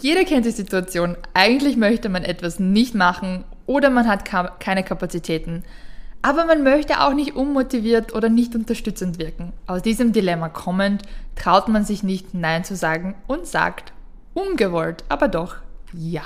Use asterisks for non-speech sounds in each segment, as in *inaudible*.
Jeder kennt die Situation. Eigentlich möchte man etwas nicht machen oder man hat keine Kapazitäten. Aber man möchte auch nicht unmotiviert oder nicht unterstützend wirken. Aus diesem Dilemma kommend traut man sich nicht Nein zu sagen und sagt ungewollt, aber doch ja.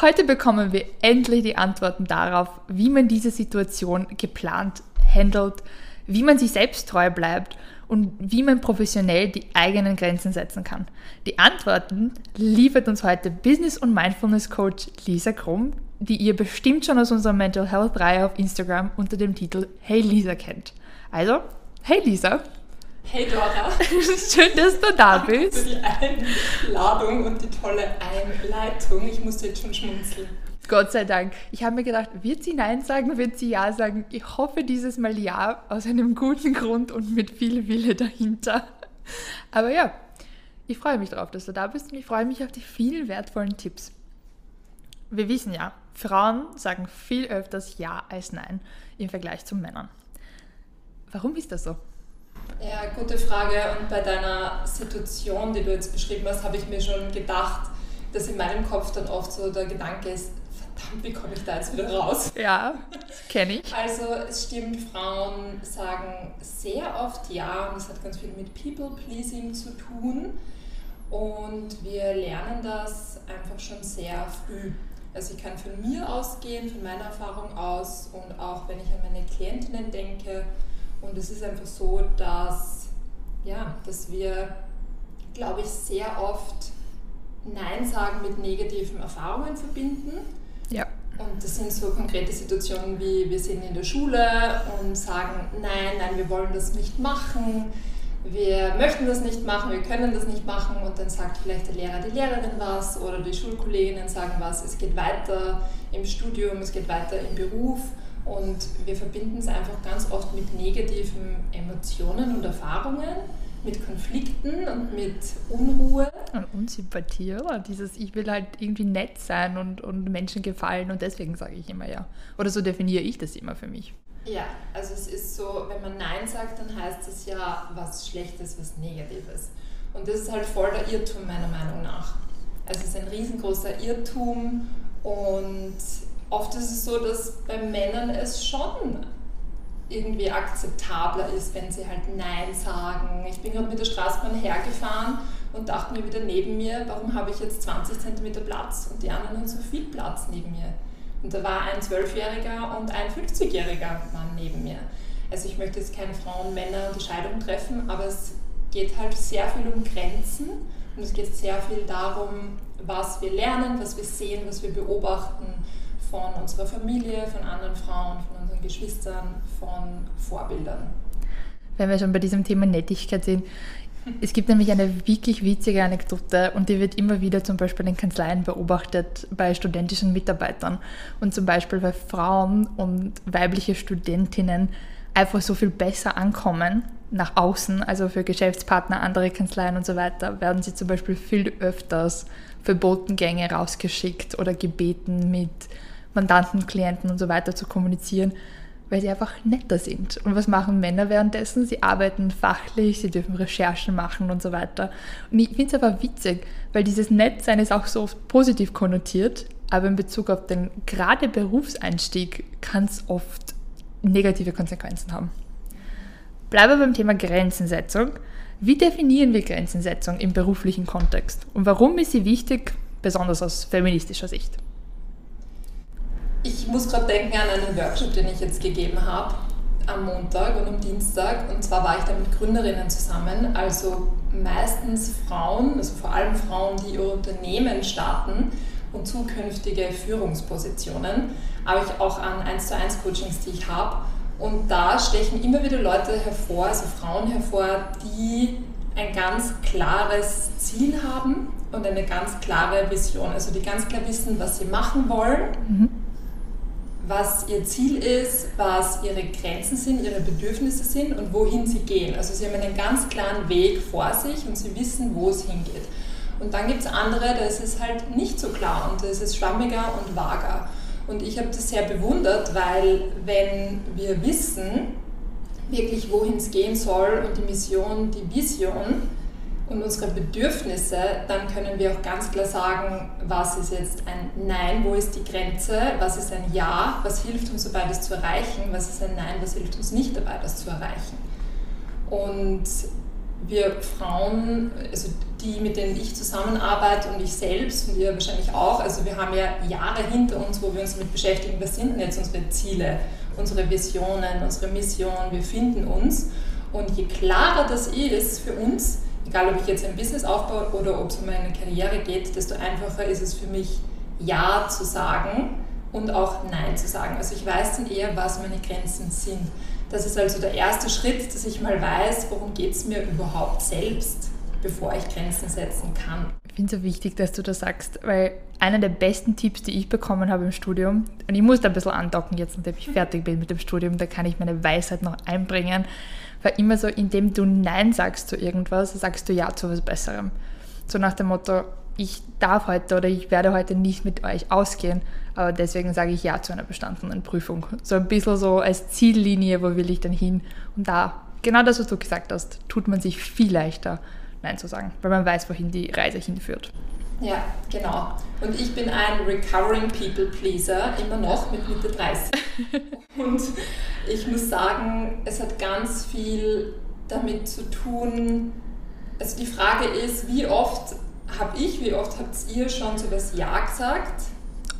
Heute bekommen wir endlich die Antworten darauf, wie man diese Situation geplant handelt, wie man sich selbst treu bleibt und wie man professionell die eigenen Grenzen setzen kann. Die Antworten liefert uns heute Business- und Mindfulness-Coach Lisa Krumm, die ihr bestimmt schon aus unserer Mental Health-Reihe auf Instagram unter dem Titel Hey Lisa kennt. Also, hey Lisa! Hey Dora! *laughs* Schön, dass du da bist. Für die Einladung und die tolle Einleitung. Ich musste jetzt schon schmunzeln. Gott sei Dank. Ich habe mir gedacht, wird sie Nein sagen, wird sie Ja sagen? Ich hoffe dieses Mal Ja, aus einem guten Grund und mit viel Wille dahinter. Aber ja, ich freue mich darauf, dass du da bist und ich freue mich auf die vielen wertvollen Tipps. Wir wissen ja, Frauen sagen viel öfters Ja als Nein im Vergleich zu Männern. Warum ist das so? Ja, gute Frage. Und bei deiner Situation, die du jetzt beschrieben hast, habe ich mir schon gedacht, dass in meinem Kopf dann oft so der Gedanke ist, verdammt, wie komme ich da jetzt wieder raus? Ja, kenne ich. Also es stimmt, Frauen sagen sehr oft ja und das hat ganz viel mit People-Pleasing zu tun. Und wir lernen das einfach schon sehr früh. Also ich kann von mir ausgehen, von meiner Erfahrung aus und auch wenn ich an meine Klientinnen denke. Und es ist einfach so, dass, ja, dass wir, glaube ich, sehr oft Nein sagen mit negativen Erfahrungen verbinden. Und das sind so konkrete Situationen wie wir sind in der Schule und sagen, nein, nein, wir wollen das nicht machen, wir möchten das nicht machen, wir können das nicht machen. Und dann sagt vielleicht der Lehrer, die Lehrerin was oder die Schulkolleginnen sagen was, es geht weiter im Studium, es geht weiter im Beruf. Und wir verbinden es einfach ganz oft mit negativen Emotionen und Erfahrungen mit Konflikten und mit Unruhe. Und Unsympathie, oder? Dieses, ich will halt irgendwie nett sein und, und Menschen gefallen und deswegen sage ich immer ja. Oder so definiere ich das immer für mich. Ja, also es ist so, wenn man Nein sagt, dann heißt das ja was Schlechtes, was Negatives. Und das ist halt voll der Irrtum meiner Meinung nach. Also es ist ein riesengroßer Irrtum und oft ist es so, dass bei Männern es schon irgendwie akzeptabler ist, wenn sie halt Nein sagen. Ich bin gerade mit der Straßenbahn hergefahren und dachte mir wieder neben mir, warum habe ich jetzt 20 cm Platz und die anderen haben so viel Platz neben mir. Und da war ein Zwölfjähriger und ein 50-jähriger Mann neben mir. Also ich möchte jetzt keine Frauen-Männer-Unterscheidung treffen, aber es geht halt sehr viel um Grenzen und es geht sehr viel darum, was wir lernen, was wir sehen, was wir beobachten von unserer Familie, von anderen Frauen, von unseren Geschwistern, von Vorbildern. Wenn wir schon bei diesem Thema Nettigkeit sind, es gibt nämlich eine wirklich witzige Anekdote und die wird immer wieder zum Beispiel in Kanzleien beobachtet bei studentischen Mitarbeitern und zum Beispiel bei Frauen und weibliche Studentinnen einfach so viel besser ankommen nach außen, also für Geschäftspartner, andere Kanzleien und so weiter, werden sie zum Beispiel viel öfters für Botengänge rausgeschickt oder gebeten mit Mandanten, Klienten und so weiter zu kommunizieren, weil sie einfach netter sind. Und was machen Männer währenddessen? Sie arbeiten fachlich, sie dürfen Recherchen machen und so weiter. Und ich finde es aber witzig, weil dieses Nettsein ist auch so oft positiv konnotiert, aber in Bezug auf den gerade Berufseinstieg kann es oft negative Konsequenzen haben. Bleiben wir beim Thema Grenzensetzung. Wie definieren wir Grenzensetzung im beruflichen Kontext? Und warum ist sie wichtig, besonders aus feministischer Sicht? Ich muss gerade denken an einen Workshop, den ich jetzt gegeben habe am Montag und am Dienstag. Und zwar war ich da mit Gründerinnen zusammen, also meistens Frauen, also vor allem Frauen, die ihr Unternehmen starten und zukünftige Führungspositionen, aber ich auch an 1 zu 1 Coachings, die ich habe. Und da stechen immer wieder Leute hervor, also Frauen hervor, die ein ganz klares Ziel haben und eine ganz klare Vision. Also die ganz klar wissen, was sie machen wollen. Mhm was ihr Ziel ist, was ihre Grenzen sind, ihre Bedürfnisse sind und wohin sie gehen. Also sie haben einen ganz klaren Weg vor sich und sie wissen, wo es hingeht. Und dann gibt es andere, da ist es halt nicht so klar und da ist es schwammiger und vager. Und ich habe das sehr bewundert, weil wenn wir wissen, wirklich wohin es gehen soll und die Mission, die Vision, und unsere Bedürfnisse, dann können wir auch ganz klar sagen, was ist jetzt ein Nein, wo ist die Grenze, was ist ein Ja, was hilft uns dabei, das zu erreichen, was ist ein Nein, was hilft uns nicht dabei, das zu erreichen. Und wir Frauen, also die, mit denen ich zusammenarbeite und ich selbst und ihr wahrscheinlich auch, also wir haben ja Jahre hinter uns, wo wir uns damit beschäftigen, was sind denn jetzt unsere Ziele, unsere Visionen, unsere Mission, wir finden uns. Und je klarer das ist für uns, egal ob ich jetzt ein Business aufbaue oder ob es um meine Karriere geht, desto einfacher ist es für mich, Ja zu sagen und auch Nein zu sagen. Also ich weiß dann eher, was meine Grenzen sind. Das ist also der erste Schritt, dass ich mal weiß, worum geht es mir überhaupt selbst, bevor ich Grenzen setzen kann. Ich finde es so wichtig, dass du das sagst, weil einer der besten Tipps, die ich bekommen habe im Studium, und ich muss da ein bisschen andocken jetzt, nachdem ich fertig bin mit dem Studium, da kann ich meine Weisheit noch einbringen, war immer so, indem du Nein sagst zu irgendwas, sagst du Ja zu was Besserem. So nach dem Motto, ich darf heute oder ich werde heute nicht mit euch ausgehen, aber deswegen sage ich Ja zu einer bestandenen Prüfung. So ein bisschen so als Ziellinie, wo will ich denn hin? Und da, genau das, was du gesagt hast, tut man sich viel leichter, Nein zu sagen, weil man weiß, wohin die Reise hinführt. Ja, genau. Und ich bin ein Recovering People Pleaser, immer noch mit Mitte 30. *laughs* Und ich muss sagen, es hat ganz viel damit zu tun. Also die Frage ist, wie oft habe ich, wie oft habt ihr schon so das Ja gesagt?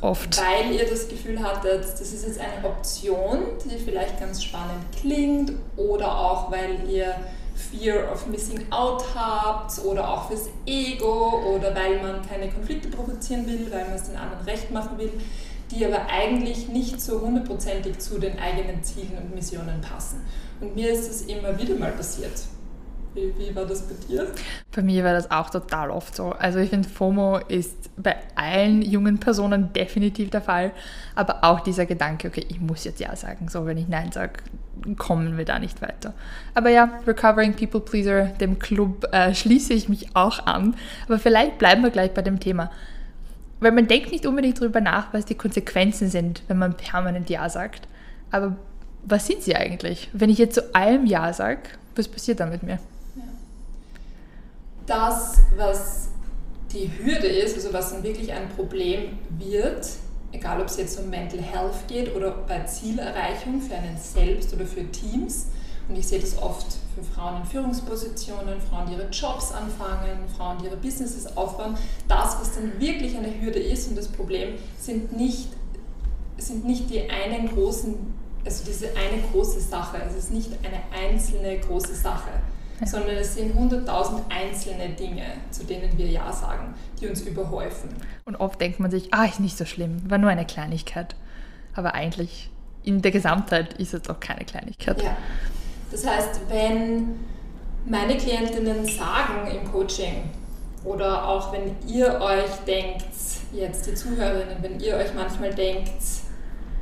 Oft. Weil ihr das Gefühl hattet, das ist jetzt eine Option, die vielleicht ganz spannend klingt oder auch weil ihr Fear of Missing Out habt oder auch fürs Ego oder weil man keine Konflikte provozieren will, weil man es den anderen recht machen will, die aber eigentlich nicht so hundertprozentig zu den eigenen Zielen und Missionen passen. Und mir ist das immer wieder mal passiert. Wie, wie, war das bei dir? Bei mir war das auch total oft so. Also ich finde, FOMO ist bei allen jungen Personen definitiv der Fall. Aber auch dieser Gedanke, okay, ich muss jetzt Ja sagen. So, wenn ich Nein sage, kommen wir da nicht weiter. Aber ja, Recovering People Pleaser, dem Club äh, schließe ich mich auch an. Aber vielleicht bleiben wir gleich bei dem Thema. Weil man denkt nicht unbedingt darüber nach, was die Konsequenzen sind, wenn man permanent Ja sagt. Aber was sind sie eigentlich? Wenn ich jetzt zu allem Ja sage, was passiert dann mit mir? das, was die Hürde ist, also was dann wirklich ein Problem wird, egal ob es jetzt um Mental Health geht oder bei Zielerreichung für einen selbst oder für Teams. Und ich sehe das oft für Frauen in Führungspositionen, Frauen, die ihre Jobs anfangen, Frauen, die ihre Businesses aufbauen. Das, was dann wirklich eine Hürde ist und das Problem, sind nicht, sind nicht die einen großen, also diese eine große Sache. Es ist nicht eine einzelne große Sache *laughs* sondern es sind hunderttausend einzelne Dinge, zu denen wir Ja sagen, die uns überhäufen. Und oft denkt man sich, ah, ist nicht so schlimm, war nur eine Kleinigkeit. Aber eigentlich in der Gesamtheit ist es doch keine Kleinigkeit. Ja. Das heißt, wenn meine Klientinnen sagen im Coaching oder auch wenn ihr euch denkt, jetzt die Zuhörerinnen, wenn ihr euch manchmal denkt,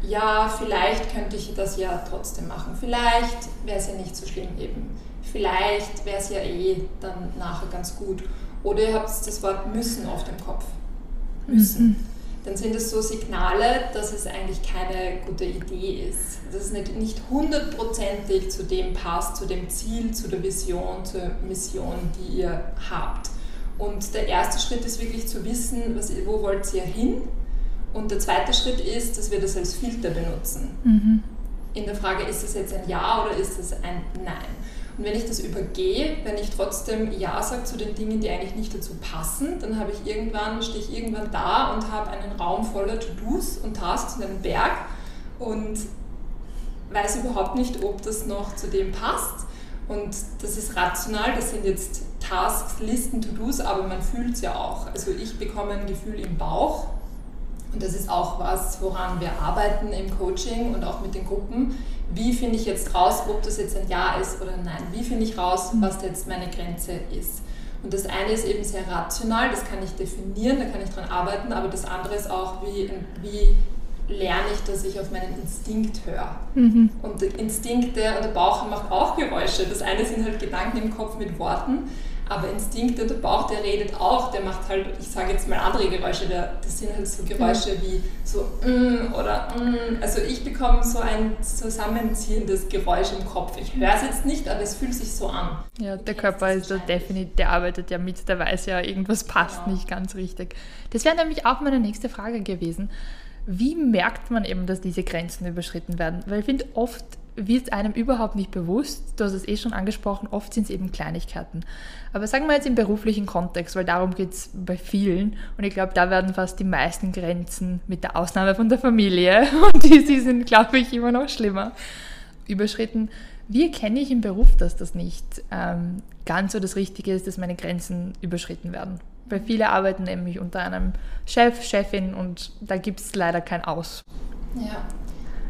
ja, vielleicht könnte ich das ja trotzdem machen, vielleicht wäre es ja nicht so schlimm eben vielleicht wäre es ja eh dann nachher ganz gut. Oder ihr habt das Wort müssen auf dem Kopf. Müssen. Mhm. Dann sind es so Signale, dass es eigentlich keine gute Idee ist. Dass es nicht, nicht hundertprozentig zu dem passt, zu dem Ziel, zu der Vision, zur Mission, die ihr habt. Und der erste Schritt ist wirklich zu wissen, was, wo wollt ihr hin? Und der zweite Schritt ist, dass wir das als Filter benutzen. Mhm. In der Frage, ist es jetzt ein Ja oder ist es ein Nein? Und wenn ich das übergehe, wenn ich trotzdem Ja sage zu den Dingen, die eigentlich nicht dazu passen, dann habe ich irgendwann, stehe ich irgendwann da und habe einen Raum voller To-Dos und Tasks und einen Berg und weiß überhaupt nicht, ob das noch zu dem passt. Und das ist rational, das sind jetzt Tasks, Listen, To-Dos, aber man fühlt es ja auch. Also ich bekomme ein Gefühl im Bauch und das ist auch was, woran wir arbeiten im Coaching und auch mit den Gruppen wie finde ich jetzt raus, ob das jetzt ein Ja ist oder ein Nein? Wie finde ich raus, mhm. was jetzt meine Grenze ist? Und das eine ist eben sehr rational, das kann ich definieren, da kann ich dran arbeiten, aber das andere ist auch, wie, wie lerne ich, dass ich auf meinen Instinkt höre. Mhm. Und Instinkte und der Bauch macht auch Geräusche. Das eine sind halt Gedanken im Kopf mit Worten, Aber Instinkte, der Bauch, der redet auch, der macht halt, ich sage jetzt mal andere Geräusche, der, das sind halt so Geräusche mhm. wie so mm oder mm. Also ich bekomme so ein zusammenziehendes Geräusch im Kopf. Ich höre es jetzt nicht, aber es fühlt sich so an. Ja, der Körper ist da definitiv, der arbeitet ja mit, der weiß ja, irgendwas passt genau. nicht ganz richtig. Das wäre nämlich auch meine nächste Frage gewesen. Wie merkt man eben, dass diese Grenzen überschritten werden? Weil ich finde, oft wird einem überhaupt nicht bewusst. Du hast es eh schon angesprochen, oft sind es eben Kleinigkeiten. Aber sagen wir jetzt im beruflichen Kontext, weil darum geht es bei vielen. Und ich glaube, da werden fast die meisten Grenzen, mit der Ausnahme von der Familie, *laughs* und die, die sind, glaube ich, immer noch schlimmer, überschritten. Wie erkenne ich im Beruf, dass das nicht ähm, ganz so das Richtige ist, dass meine Grenzen überschritten werden? Weil viele arbeiten nämlich unter einem Chef, Chefin und da gibt es leider kein Aus. Ja,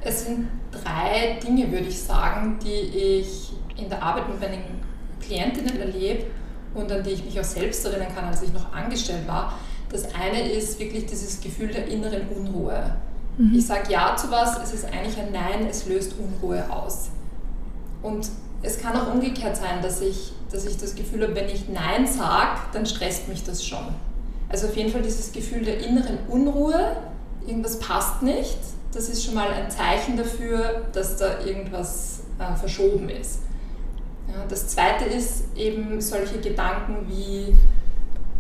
es sind drei Dinge, würde ich sagen, die ich in der Arbeit mit meinen Klientinnen erlebe und an die ich mich auch selbst erinnern kann, als ich noch angestellt war. Das eine ist wirklich dieses Gefühl der inneren Unruhe. Mhm. Ich sage Ja zu was, es ist eigentlich ein Nein, es löst Unruhe aus. Und es kann auch umgekehrt sein, dass ich, dass ich das Gefühl habe, wenn ich Nein sage, dann stresst mich das schon. Also auf jeden Fall dieses Gefühl der inneren Unruhe, irgendwas passt nicht, das ist schon mal ein Zeichen dafür, dass da irgendwas äh, verschoben ist. Ja, das zweite ist eben solche Gedanken wie,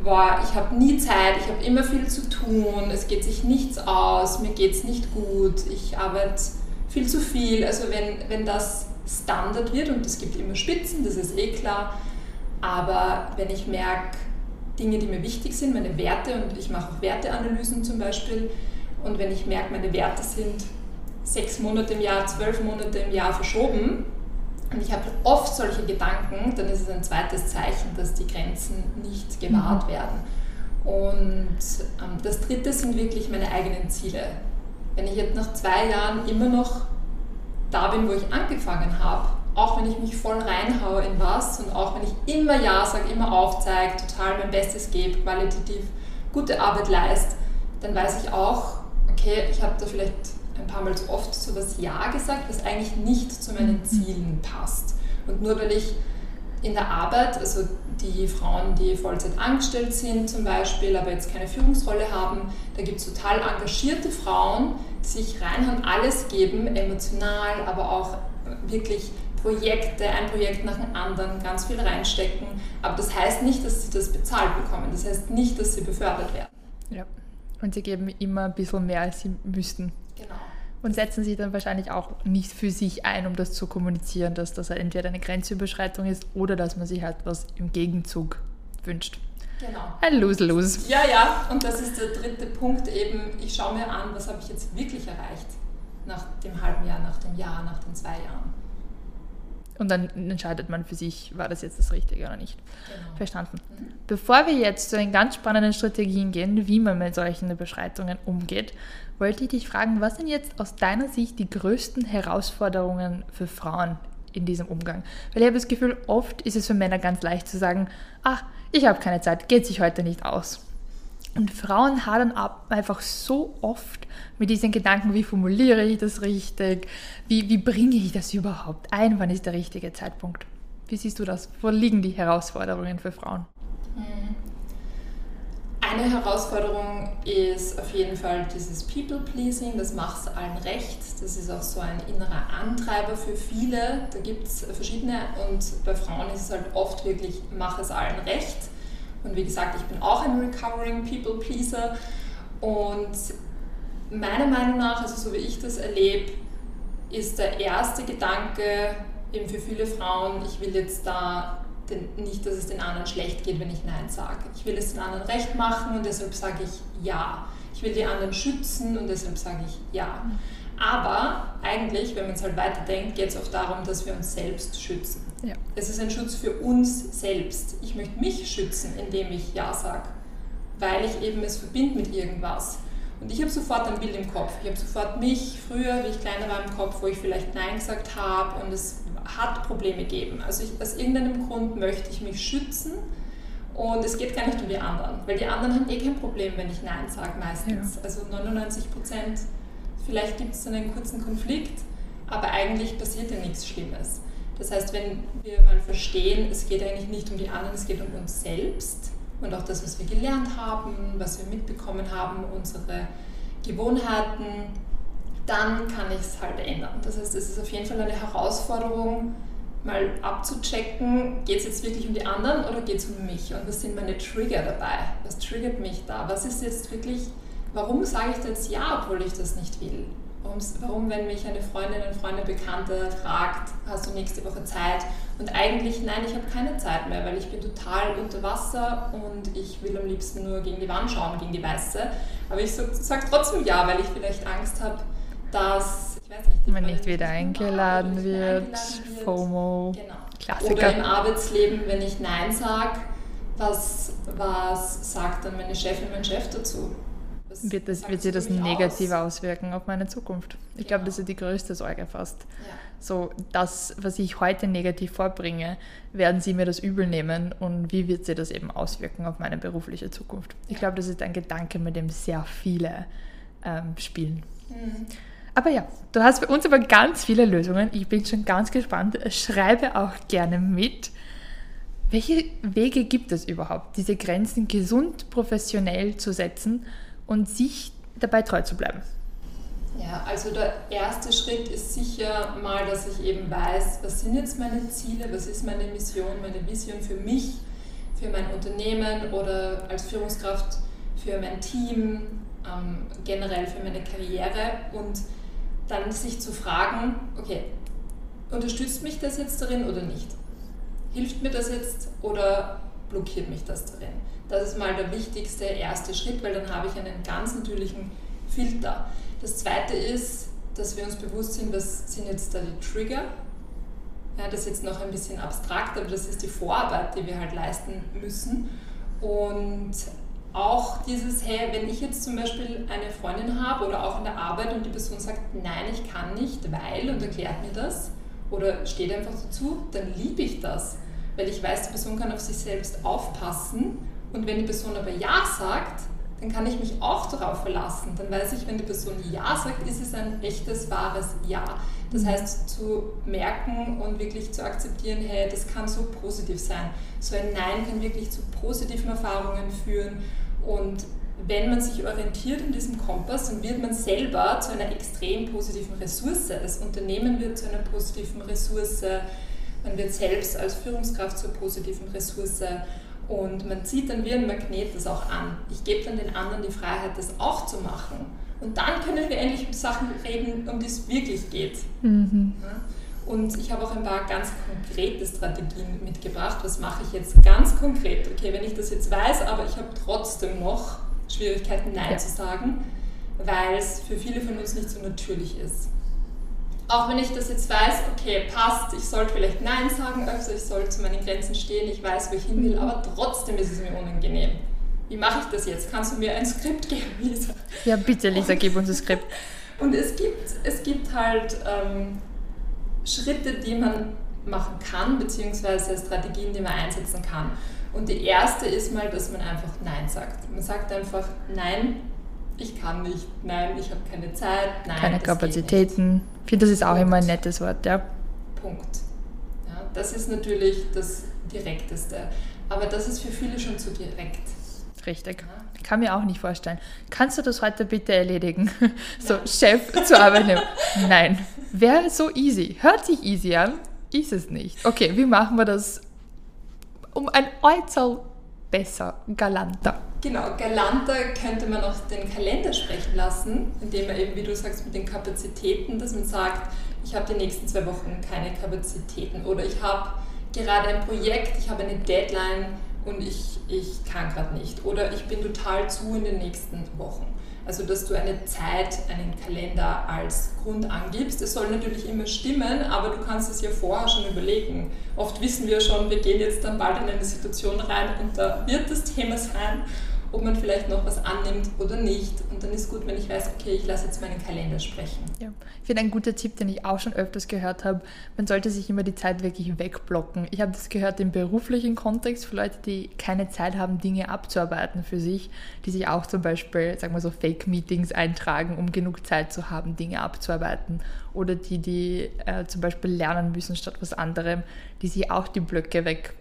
boah, ich habe nie Zeit, ich habe immer viel zu tun, es geht sich nichts aus, mir geht es nicht gut, ich arbeite viel zu viel. Also wenn, wenn das Standard wird und es gibt immer Spitzen, das ist eh klar, aber wenn ich merke, Dinge, die mir wichtig sind, meine Werte und ich mache auch Werteanalysen zum Beispiel, und wenn ich merke, meine Werte sind sechs Monate im Jahr, zwölf Monate im Jahr verschoben, und ich habe oft solche Gedanken, dann ist es ein zweites Zeichen, dass die Grenzen nicht gewahrt mhm. werden. Und ähm, das dritte sind wirklich meine eigenen Ziele. Wenn ich jetzt nach zwei Jahren immer noch da bin, wo ich angefangen habe, auch wenn ich mich voll reinhaue in was und auch wenn ich immer Ja sage, immer aufzeige, total mein Bestes gebe, qualitativ gute Arbeit leiste, dann weiß ich auch, okay, ich habe da vielleicht ein paar Mal zu oft so was Ja gesagt, was eigentlich nicht zu meinen mhm. Zielen passt. Und nur weil ich in der Arbeit, also die Frauen, die Vollzeit angestellt sind zum Beispiel, aber jetzt keine Führungsrolle haben, da gibt es total engagierte Frauen, die sich reinhauen, alles geben, emotional, aber auch wirklich Projekte, ein Projekt nach dem anderen, ganz viel reinstecken. Aber das heißt nicht, dass sie das bezahlt bekommen. Das heißt nicht, dass sie befördert werden. Ja. Und sie geben immer ein bisschen mehr, als sie müssten. Genau. Und setzen sich dann wahrscheinlich auch nicht für sich ein, um das zu kommunizieren, dass das entweder eine Grenzüberschreitung ist oder dass man sich halt was im Gegenzug wünscht. Genau. Ein Lose-Lose. Ja, ja, und das ist der dritte Punkt eben, ich schaue mir an, was habe ich jetzt wirklich erreicht nach dem halben Jahr, nach dem Jahr, nach den zwei Jahren. Und dann entscheidet man für sich, war das jetzt das Richtige oder nicht. Genau. Verstanden. Mhm. Bevor wir jetzt zu den ganz spannenden Strategien gehen, wie man mit solchen Überschreitungen umgeht, wollte ich dich fragen, was sind jetzt aus deiner Sicht die größten Herausforderungen für Frauen in diesem Umgang? Weil ich habe das Gefühl, oft ist es für Männer ganz leicht zu sagen, ach, ich habe keine Zeit, geht sich heute nicht aus. Und Frauen hadern ab einfach so oft mit diesen Gedanken, wie formuliere ich das richtig, wie, wie bringe ich das überhaupt ein, wann ist der richtige Zeitpunkt. Wie siehst du das? Wo liegen die Herausforderungen für Frauen? Hm. Eine Herausforderung ist auf jeden Fall dieses People-Pleasing, das macht es allen recht. Das ist auch so ein innerer Antreiber für viele. Da gibt es verschiedene und bei Frauen ist es halt oft wirklich, mach es allen recht. Und wie gesagt, ich bin auch ein Recovering People Pleaser. Und meiner Meinung nach, also so wie ich das erlebe, ist der erste Gedanke eben für viele Frauen, ich will jetzt da den, nicht, dass es den anderen schlecht geht, wenn ich Nein sage. Ich will es den anderen recht machen und deshalb sage ich Ja. Ich will die anderen schützen und deshalb sage ich Ja. Aber eigentlich, wenn man es halt weiterdenkt, geht es auch darum, dass wir uns selbst schützen. Ja. Es ist ein Schutz für uns selbst. Ich möchte mich schützen, indem ich Ja sage, weil ich eben es verbinde mit irgendwas. Und ich habe sofort ein Bild im Kopf. Ich habe sofort mich früher, wie ich kleiner war, im Kopf, wo ich vielleicht Nein gesagt habe und es hat Probleme gegeben. Also ich, aus irgendeinem Grund möchte ich mich schützen und es geht gar nicht um die anderen, weil die anderen haben eh kein Problem, wenn ich Nein sage meistens. Ja. Also 99 Prozent, vielleicht gibt es dann einen kurzen Konflikt, aber eigentlich passiert ja nichts Schlimmes. Das heißt, wenn wir mal verstehen, es geht eigentlich nicht um die anderen, es geht um uns selbst und auch das, was wir gelernt haben, was wir mitbekommen haben, unsere Gewohnheiten, dann kann ich es halt ändern. Das heißt, es ist auf jeden Fall eine Herausforderung, mal abzuchecken, geht es jetzt wirklich um die anderen oder geht es um mich und was sind meine Trigger dabei? Was triggert mich da? Was ist jetzt wirklich, warum sage ich jetzt ja, obwohl ich das nicht will? Warum, wenn mich eine Freundin, ein Freund, Bekannte fragt, hast du nächste Woche Zeit? Und eigentlich, nein, ich habe keine Zeit mehr, weil ich bin total unter Wasser und ich will am liebsten nur gegen die Wand schauen, gegen die Weiße. Aber ich sage sag trotzdem ja, weil ich vielleicht Angst habe, dass ich weiß nicht, man nicht wieder eingeladen wird, eingeladen wird, FOMO, genau. Klassiker. Oder im Arbeitsleben, wenn ich Nein sage, was, was sagt dann meine Chefin, mein Chef dazu? Was wird, das, wird sich das negativ aus? auswirken auf meine Zukunft? Ich genau. glaube, das ist die größte Sorge fast. Ja. So, das, was ich heute negativ vorbringe, werden sie mir das übel nehmen und wie wird sie das eben auswirken auf meine berufliche Zukunft? Ich ja. glaube, das ist ein Gedanke, mit dem sehr viele ähm, spielen. Mhm. Aber ja, du hast für uns aber ganz viele Lösungen. Ich bin schon ganz gespannt. Schreibe auch gerne mit. Welche Wege gibt es überhaupt, diese Grenzen gesund professionell zu setzen und sich dabei treu zu bleiben? Ja, also der erste Schritt ist sicher mal, dass ich eben weiß, was sind jetzt meine Ziele, was ist meine Mission, meine Vision für mich, für mein Unternehmen oder als Führungskraft für mein Team, ähm, generell für meine Karriere und dann sich zu fragen, okay, unterstützt mich das jetzt darin oder nicht? Hilft mir das jetzt oder blockiert mich das darin? Das ist mal der wichtigste erste Schritt, weil dann habe ich einen ganz natürlichen Filter. Das zweite ist, dass wir uns bewusst sind, was sind jetzt da die Trigger. Ja, das ist jetzt noch ein bisschen abstrakt, aber das ist die Vorarbeit, die wir halt leisten müssen. Und auch dieses, hey, wenn ich jetzt zum Beispiel eine Freundin habe oder auch in der Arbeit und die Person sagt, nein, ich kann nicht, weil und erklärt mir das oder steht einfach dazu, dann liebe ich das, weil ich weiß, die Person kann auf sich selbst aufpassen und wenn die Person aber Ja sagt, dann kann ich mich auch darauf verlassen. Dann weiß ich, wenn die Person Ja sagt, ist es ein echtes, wahres Ja. Das mhm. heißt, zu merken und wirklich zu akzeptieren, hey, das kann so positiv sein. So ein Nein kann wirklich zu positiven Erfahrungen führen und wenn man sich orientiert in diesem Kompass, dann wird man selber zu einer extrem positiven Ressource. Das Unternehmen wird zu einer positiven Ressource. Man wird selbst als Führungskraft zur positiven Ressource. Und man zieht dann wie ein Magnet das auch an. Ich gebe dann den anderen die Freiheit, das auch zu machen. Und dann können wir endlich über Sachen reden, um die es wirklich geht. Mhm. Und ich habe auch ein paar ganz konkrete Strategien mitgebracht. Was mache ich jetzt ganz konkret? Okay, wenn ich das jetzt weiß, aber ich habe trotzdem noch Schwierigkeiten, Nein ja. zu sagen, weil es für viele von uns nicht so natürlich ist. Auch wenn ich das jetzt weiß, okay, passt, ich sollte vielleicht Nein sagen, also ich soll zu meinen Grenzen stehen, ich weiß, wo ich hin will, aber trotzdem ist es mir unangenehm. Wie mache ich das jetzt? Kannst du mir ein Skript geben, Lisa? Ja, bitte, Lisa, gib uns ein Skript. *laughs* Und es gibt, es gibt halt ähm, Schritte, die man machen kann, beziehungsweise Strategien, die man einsetzen kann. Und die erste ist mal, dass man einfach Nein sagt. Man sagt einfach Nein, ich kann nicht, nein, ich habe keine Zeit, nein. Keine Kapazitäten. Ich finde, das ist auch Punkt. immer ein nettes Wort, ja. Punkt. Ja, das ist natürlich das Direkteste. Aber das ist für viele schon zu direkt. Richtig. Ja. Kann mir auch nicht vorstellen. Kannst du das heute bitte erledigen? *laughs* So. Chef zur Arbeit nehmen. *laughs* Nein. Wäre so easy. Hört sich easy an, ist es nicht. Okay, wie machen wir das um ein Äußerl besser, galanter? Genau, galanter könnte man auch den Kalender sprechen lassen, indem man eben, wie du sagst, mit den Kapazitäten, dass man sagt, ich habe die nächsten zwei Wochen keine Kapazitäten oder ich habe gerade ein Projekt, ich habe eine Deadline und ich, ich kann gerade nicht oder ich bin total zu in den nächsten Wochen. Also dass du eine Zeit, einen Kalender als Grund angibst. Es soll natürlich immer stimmen, aber du kannst es ja vorher schon überlegen. Oft wissen wir schon, wir gehen jetzt dann bald in eine Situation rein und da wird das Thema sein ob man vielleicht noch was annimmt oder nicht. Und dann ist gut, wenn ich weiß, okay, ich lasse jetzt meinen Kalender sprechen. Ja. Ich finde ein guter Tipp, den ich auch schon öfters gehört habe, man sollte sich immer die Zeit wirklich wegblocken. Ich habe das gehört im beruflichen Kontext für Leute, die keine Zeit haben, Dinge abzuarbeiten für sich, die sich auch zum Beispiel, sagen wir so, Fake-Meetings eintragen, um genug Zeit zu haben, Dinge abzuarbeiten. Oder die, die äh, zum Beispiel lernen müssen statt was anderem, die sich auch die Blöcke weg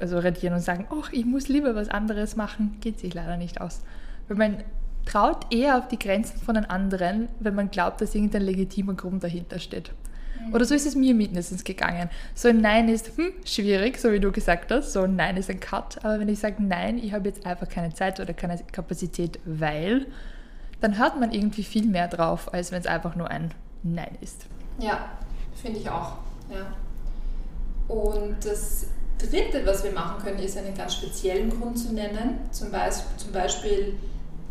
also rentieren und sagen, ach, ich muss lieber was anderes machen, geht sich leider nicht aus. Weil man traut eher auf die Grenzen von den anderen, wenn man glaubt, dass irgendein legitimer Grund dahinter steht. Mhm. Oder so ist es mir mindestens gegangen. So ein Nein ist hm, schwierig, so wie du gesagt hast. So ein Nein ist ein Cut. Aber wenn ich sage Nein, ich habe jetzt einfach keine Zeit oder keine Kapazität, weil, dann hört man irgendwie viel mehr drauf, als wenn es einfach nur ein Nein ist. Ja, finde ich auch. Ja. Und das Dritte, was wir machen können, ist einen ganz speziellen Grund zu nennen. Zum Beispiel, zum Beispiel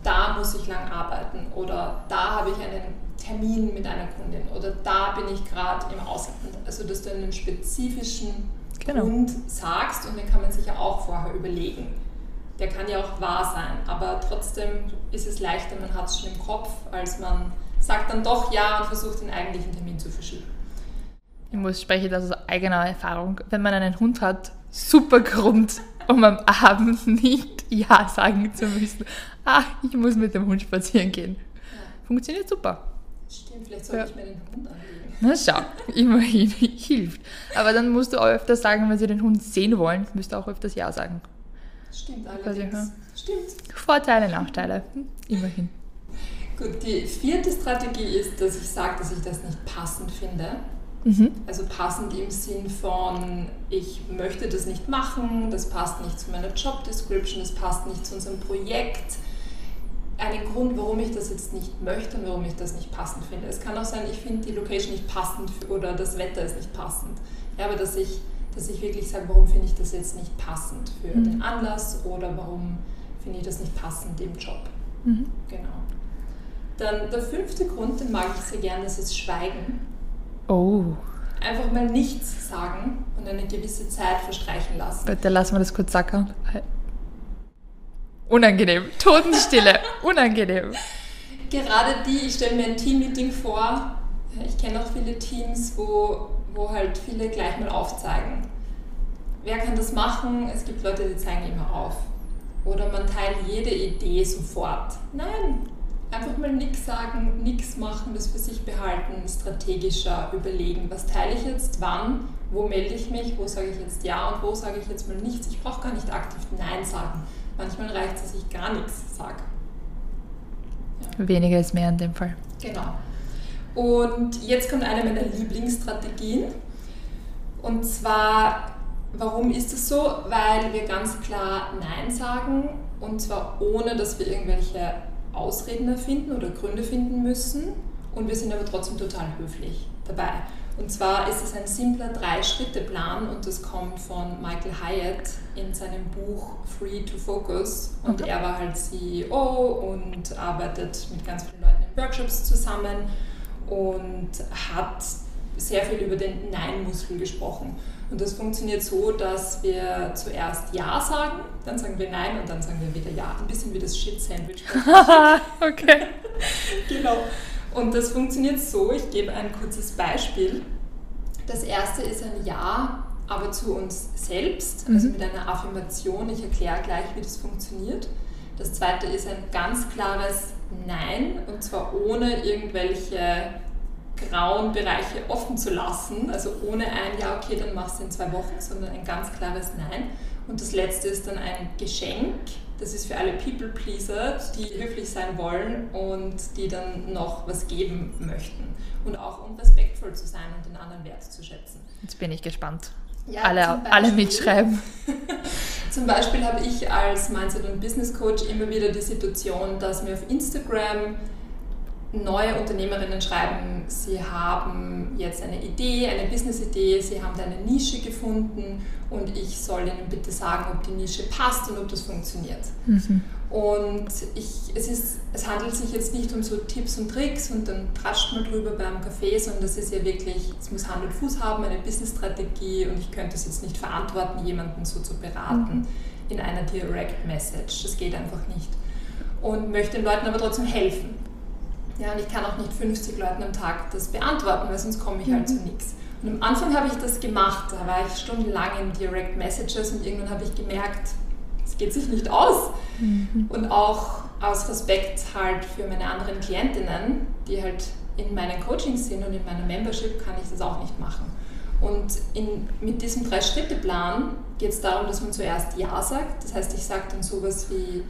da muss ich lang arbeiten oder da habe ich einen Termin mit einer Kundin oder da bin ich gerade im Ausland. Also dass du einen spezifischen genau. Grund sagst und den kann man sich ja auch vorher überlegen. Der kann ja auch wahr sein, aber trotzdem ist es leichter, man hat es schon im Kopf, als man sagt dann doch ja und versucht den eigentlichen Termin zu verschieben. Ich muss sprechen das aus eigener Erfahrung. Wenn man einen Hund hat, super Grund, um am Abend nicht Ja sagen zu müssen. Ah, ich muss mit dem Hund spazieren gehen. Ja. Funktioniert super. Stimmt, vielleicht sollte ja. ich mir den Hund anlegen. Na schau, immerhin, *laughs* hilft. Aber dann musst du auch öfters sagen, wenn sie den Hund sehen wollen, müsst ihr auch öfters Ja sagen. Stimmt, allerdings. Also, Stimmt. Vorteile, Nachteile, hm, immerhin. Gut, die vierte Strategie ist, dass ich sage, dass ich das nicht passend finde. Mhm. Also passend im Sinn von, ich möchte das nicht machen, das passt nicht zu meiner Job Description, das passt nicht zu unserem Projekt. Einen Grund, warum ich das jetzt nicht möchte und warum ich das nicht passend finde. Es kann auch sein, ich finde die Location nicht passend oder das Wetter ist nicht passend. Ja, aber dass ich, dass ich wirklich sage, warum finde ich das jetzt nicht passend für mhm. den Anlass oder warum finde ich das nicht passend im Job. Mhm. Genau. Dann der fünfte Grund, den mag ich sehr gerne, das ist Schweigen. Oh. Einfach mal nichts sagen und eine gewisse Zeit verstreichen lassen. Bitte lassen wir das kurz sackern. Unangenehm. Totenstille. *laughs* Unangenehm. Gerade die, ich stelle mir ein Teammeeting vor, ich kenne auch viele Teams, wo, wo halt viele gleich mal aufzeigen. Wer kann das machen? Es gibt Leute, die zeigen immer auf. Oder man teilt jede Idee sofort. Nein, einfach mal nichts sagen, nichts machen, das für sich behalten, strategischer überlegen, was teile ich jetzt, wann, wo melde ich mich, wo sage ich jetzt Ja und wo sage ich jetzt mal nichts. Ich brauche gar nicht aktiv Nein sagen. Manchmal reicht es, dass ich gar nichts sage. Ja. Weniger ist mehr in dem Fall. Genau. Und jetzt kommt eine meiner Lieblingsstrategien. Und zwar, warum ist es so? Weil wir ganz klar Nein sagen und zwar ohne, dass wir irgendwelche Ausreden erfinden oder Gründe finden müssen und wir sind aber trotzdem total höflich dabei. Und zwar ist es ein simpler Drei-Schritte-Plan und das kommt von Michael Hyatt in seinem Buch Free to Focus. Und okay. er war halt CEO und arbeitet mit ganz vielen Leuten in Workshops zusammen und hat sehr viel über den Nein-Muskel gesprochen. Und das funktioniert so, dass wir zuerst Ja sagen, dann sagen wir Nein und dann sagen wir wieder Ja. Ein bisschen wie das Shit-Sandwich. *laughs* okay. *laughs* genau. Und das funktioniert so, ich gebe ein kurzes Beispiel. Das erste ist ein Ja, aber zu uns selbst, also mhm. mit einer Affirmation. Ich erkläre gleich, wie das funktioniert. Das zweite ist ein ganz klares Nein, und zwar ohne irgendwelche grauen Bereiche offen zu lassen, also ohne ein Ja, okay, dann machst du in zwei Wochen, sondern ein ganz klares Nein. Und das letzte ist dann ein Geschenk. Das ist für alle People-Pleaser, die höflich sein wollen und die dann noch was geben möchten. Und auch um respektvoll zu sein und den anderen Wert zu schätzen. Jetzt bin ich gespannt. Ja, alle, alle mitschreiben. *laughs* *laughs* zum Beispiel habe ich als Mindset- und Business Coach immer wieder die Situation, dass mir auf Instagram neue Unternehmerinnen schreiben, sie haben jetzt eine Idee, eine Business-Idee, sie haben da eine Nische gefunden und ich soll ihnen bitte sagen, ob die Nische passt und ob das funktioniert. Mhm. Und ich, es, ist, es handelt sich jetzt nicht um so Tipps und Tricks und dann tratscht man drüber beim Kaffee, sondern das ist ja wirklich, es muss Hand und Fuß haben, eine Business-Strategie und ich könnte es jetzt nicht verantworten, jemanden so zu beraten. Mhm in einer Direct Message. Das geht einfach nicht. Und möchte den Leuten aber trotzdem helfen. Ja, und ich kann auch nicht 50 Leuten am Tag das beantworten, weil sonst komme ich halt zu nichts. Und am Anfang habe ich das gemacht, da war ich stundenlang in Direct Messages und irgendwann habe ich gemerkt, es geht sich nicht aus. Mhm. Und auch aus Respekt halt für meine anderen Klientinnen, die halt in meinen Coachings sind und in meiner Membership, kann ich das auch nicht machen. Und in, mit diesem Drei-Schritte-Plan geht es darum, dass man zuerst Ja sagt. Das heißt, ich sage dann sowas wie,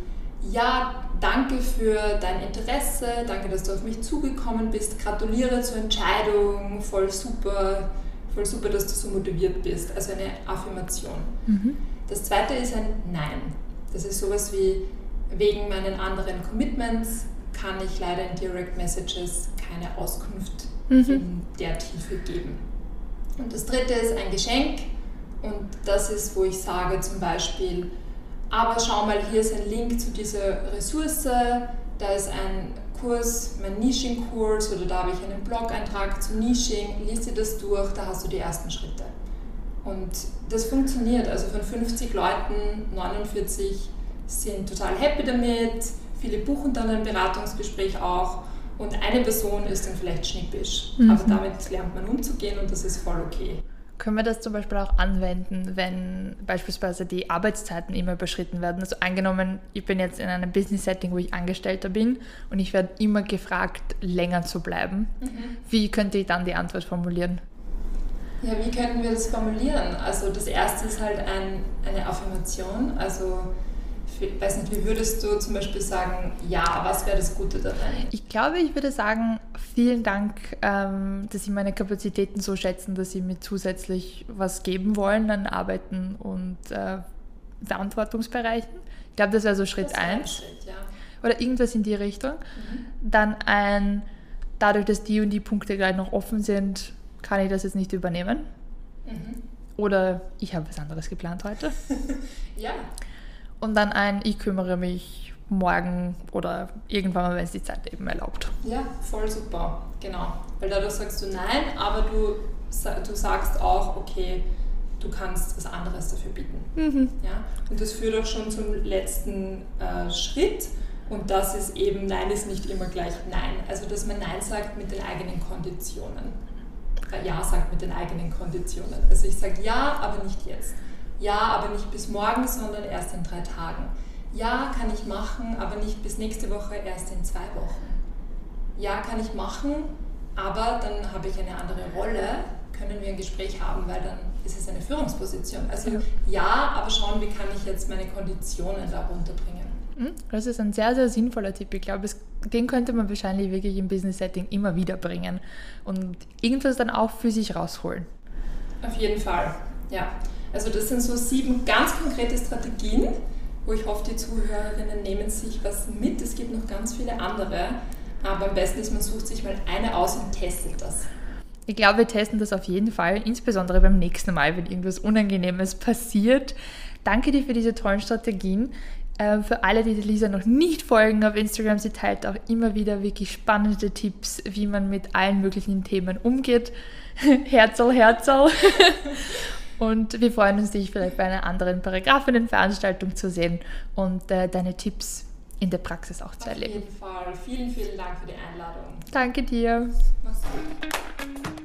ja, danke für dein Interesse, danke, dass du auf mich zugekommen bist, gratuliere zur Entscheidung, voll super, voll super, dass du so motiviert bist. Also eine Affirmation. Mhm. Das zweite ist ein Nein. Das ist sowas wie, wegen meinen anderen Commitments kann ich leider in Direct Messages keine Auskunft mhm. in der Tiefe geben. Und das dritte ist ein Geschenk. Und das ist, wo ich sage zum Beispiel, aber schau mal, hier ist ein Link zu dieser Ressource, da ist ein Kurs, mein Nisching-Kurs oder da habe ich einen Blog-Eintrag zu Nisching, lies dir das durch, da hast du die ersten Schritte. Und das funktioniert, also von 50 Leuten, 49 sind total happy damit, viele buchen dann ein Beratungsgespräch auch und eine Person ist dann vielleicht schnippisch. Mhm. Aber damit lernt man umzugehen und das ist voll okay. Können wir das zum Beispiel auch anwenden, wenn beispielsweise die Arbeitszeiten immer überschritten werden? Also angenommen, ich bin jetzt in einem Business-Setting, wo ich Angestellter bin und ich werde immer gefragt, länger zu bleiben. Mhm. Wie könnte ich dann die Antwort formulieren? Ja, wie könnten wir das formulieren? Also das erste ist halt ein, eine Affirmation. Also ich weiß nicht, wie würdest du zum Beispiel sagen, ja, was wäre das Gute daran? Ich glaube, ich würde sagen, vielen Dank, ähm, dass Sie meine Kapazitäten so schätzen, dass Sie mir zusätzlich was geben wollen an Arbeiten und äh, Verantwortungsbereichen. Ich glaube, das wäre so Schritt 1. Ja. Oder irgendwas in die Richtung. Mhm. Dann ein, dadurch, dass die und die Punkte gerade noch offen sind, kann ich das jetzt nicht übernehmen. Mhm. Oder ich habe was anderes geplant heute. *laughs* ja. Und dann ein, ich kümmere mich morgen oder irgendwann mal, wenn es die Zeit eben erlaubt. Ja, voll super, genau. Weil dadurch sagst du nein, aber du, du sagst auch, okay, du kannst was anderes dafür bieten. Mhm. Ja? Und das führt auch schon zum letzten äh, Schritt. Und das ist eben, Nein ist nicht immer gleich Nein. Also, dass man Nein sagt mit den eigenen Konditionen. Ja sagt mit den eigenen Konditionen. Also, ich sage Ja, aber nicht jetzt. Ja, aber nicht bis morgen, sondern erst in drei Tagen. Ja, kann ich machen, aber nicht bis nächste Woche, erst in zwei Wochen. Ja, kann ich machen, aber dann habe ich eine andere Rolle, können wir ein Gespräch haben, weil dann ist es eine Führungsposition. Also ja, aber schauen, wie kann ich jetzt meine Konditionen da runterbringen. Hm, das ist ein sehr, sehr sinnvoller Tipp. Ich glaube, den könnte man wahrscheinlich wirklich im Business-Setting immer wieder bringen und irgendwas dann auch für sich rausholen. Auf jeden Fall, ja. Also das sind so sieben ganz konkrete Strategien, wo ich hoffe, die Zuhörerinnen nehmen sich was mit. Es gibt noch ganz viele andere, aber am besten ist, man sucht sich mal eine aus und testet das. Ich glaube, wir testen das auf jeden Fall, insbesondere beim nächsten Mal, wenn irgendwas Unangenehmes passiert. Danke dir für diese tollen Strategien. Äh, für alle, die Lisa noch nicht folgen auf Instagram, sie teilt auch immer wieder wirklich spannende Tipps, wie man mit allen möglichen Themen umgeht. *laughs* Herzl, Herzl. *laughs* Und wir freuen uns, dich vielleicht bei einer anderen Paragraphinnen-Veranstaltung zu sehen und äh, deine Tipps in der Praxis auch zu erleben. Auf jeden Fall. Vielen, vielen Dank für die Einladung. Danke dir. Mach's gut.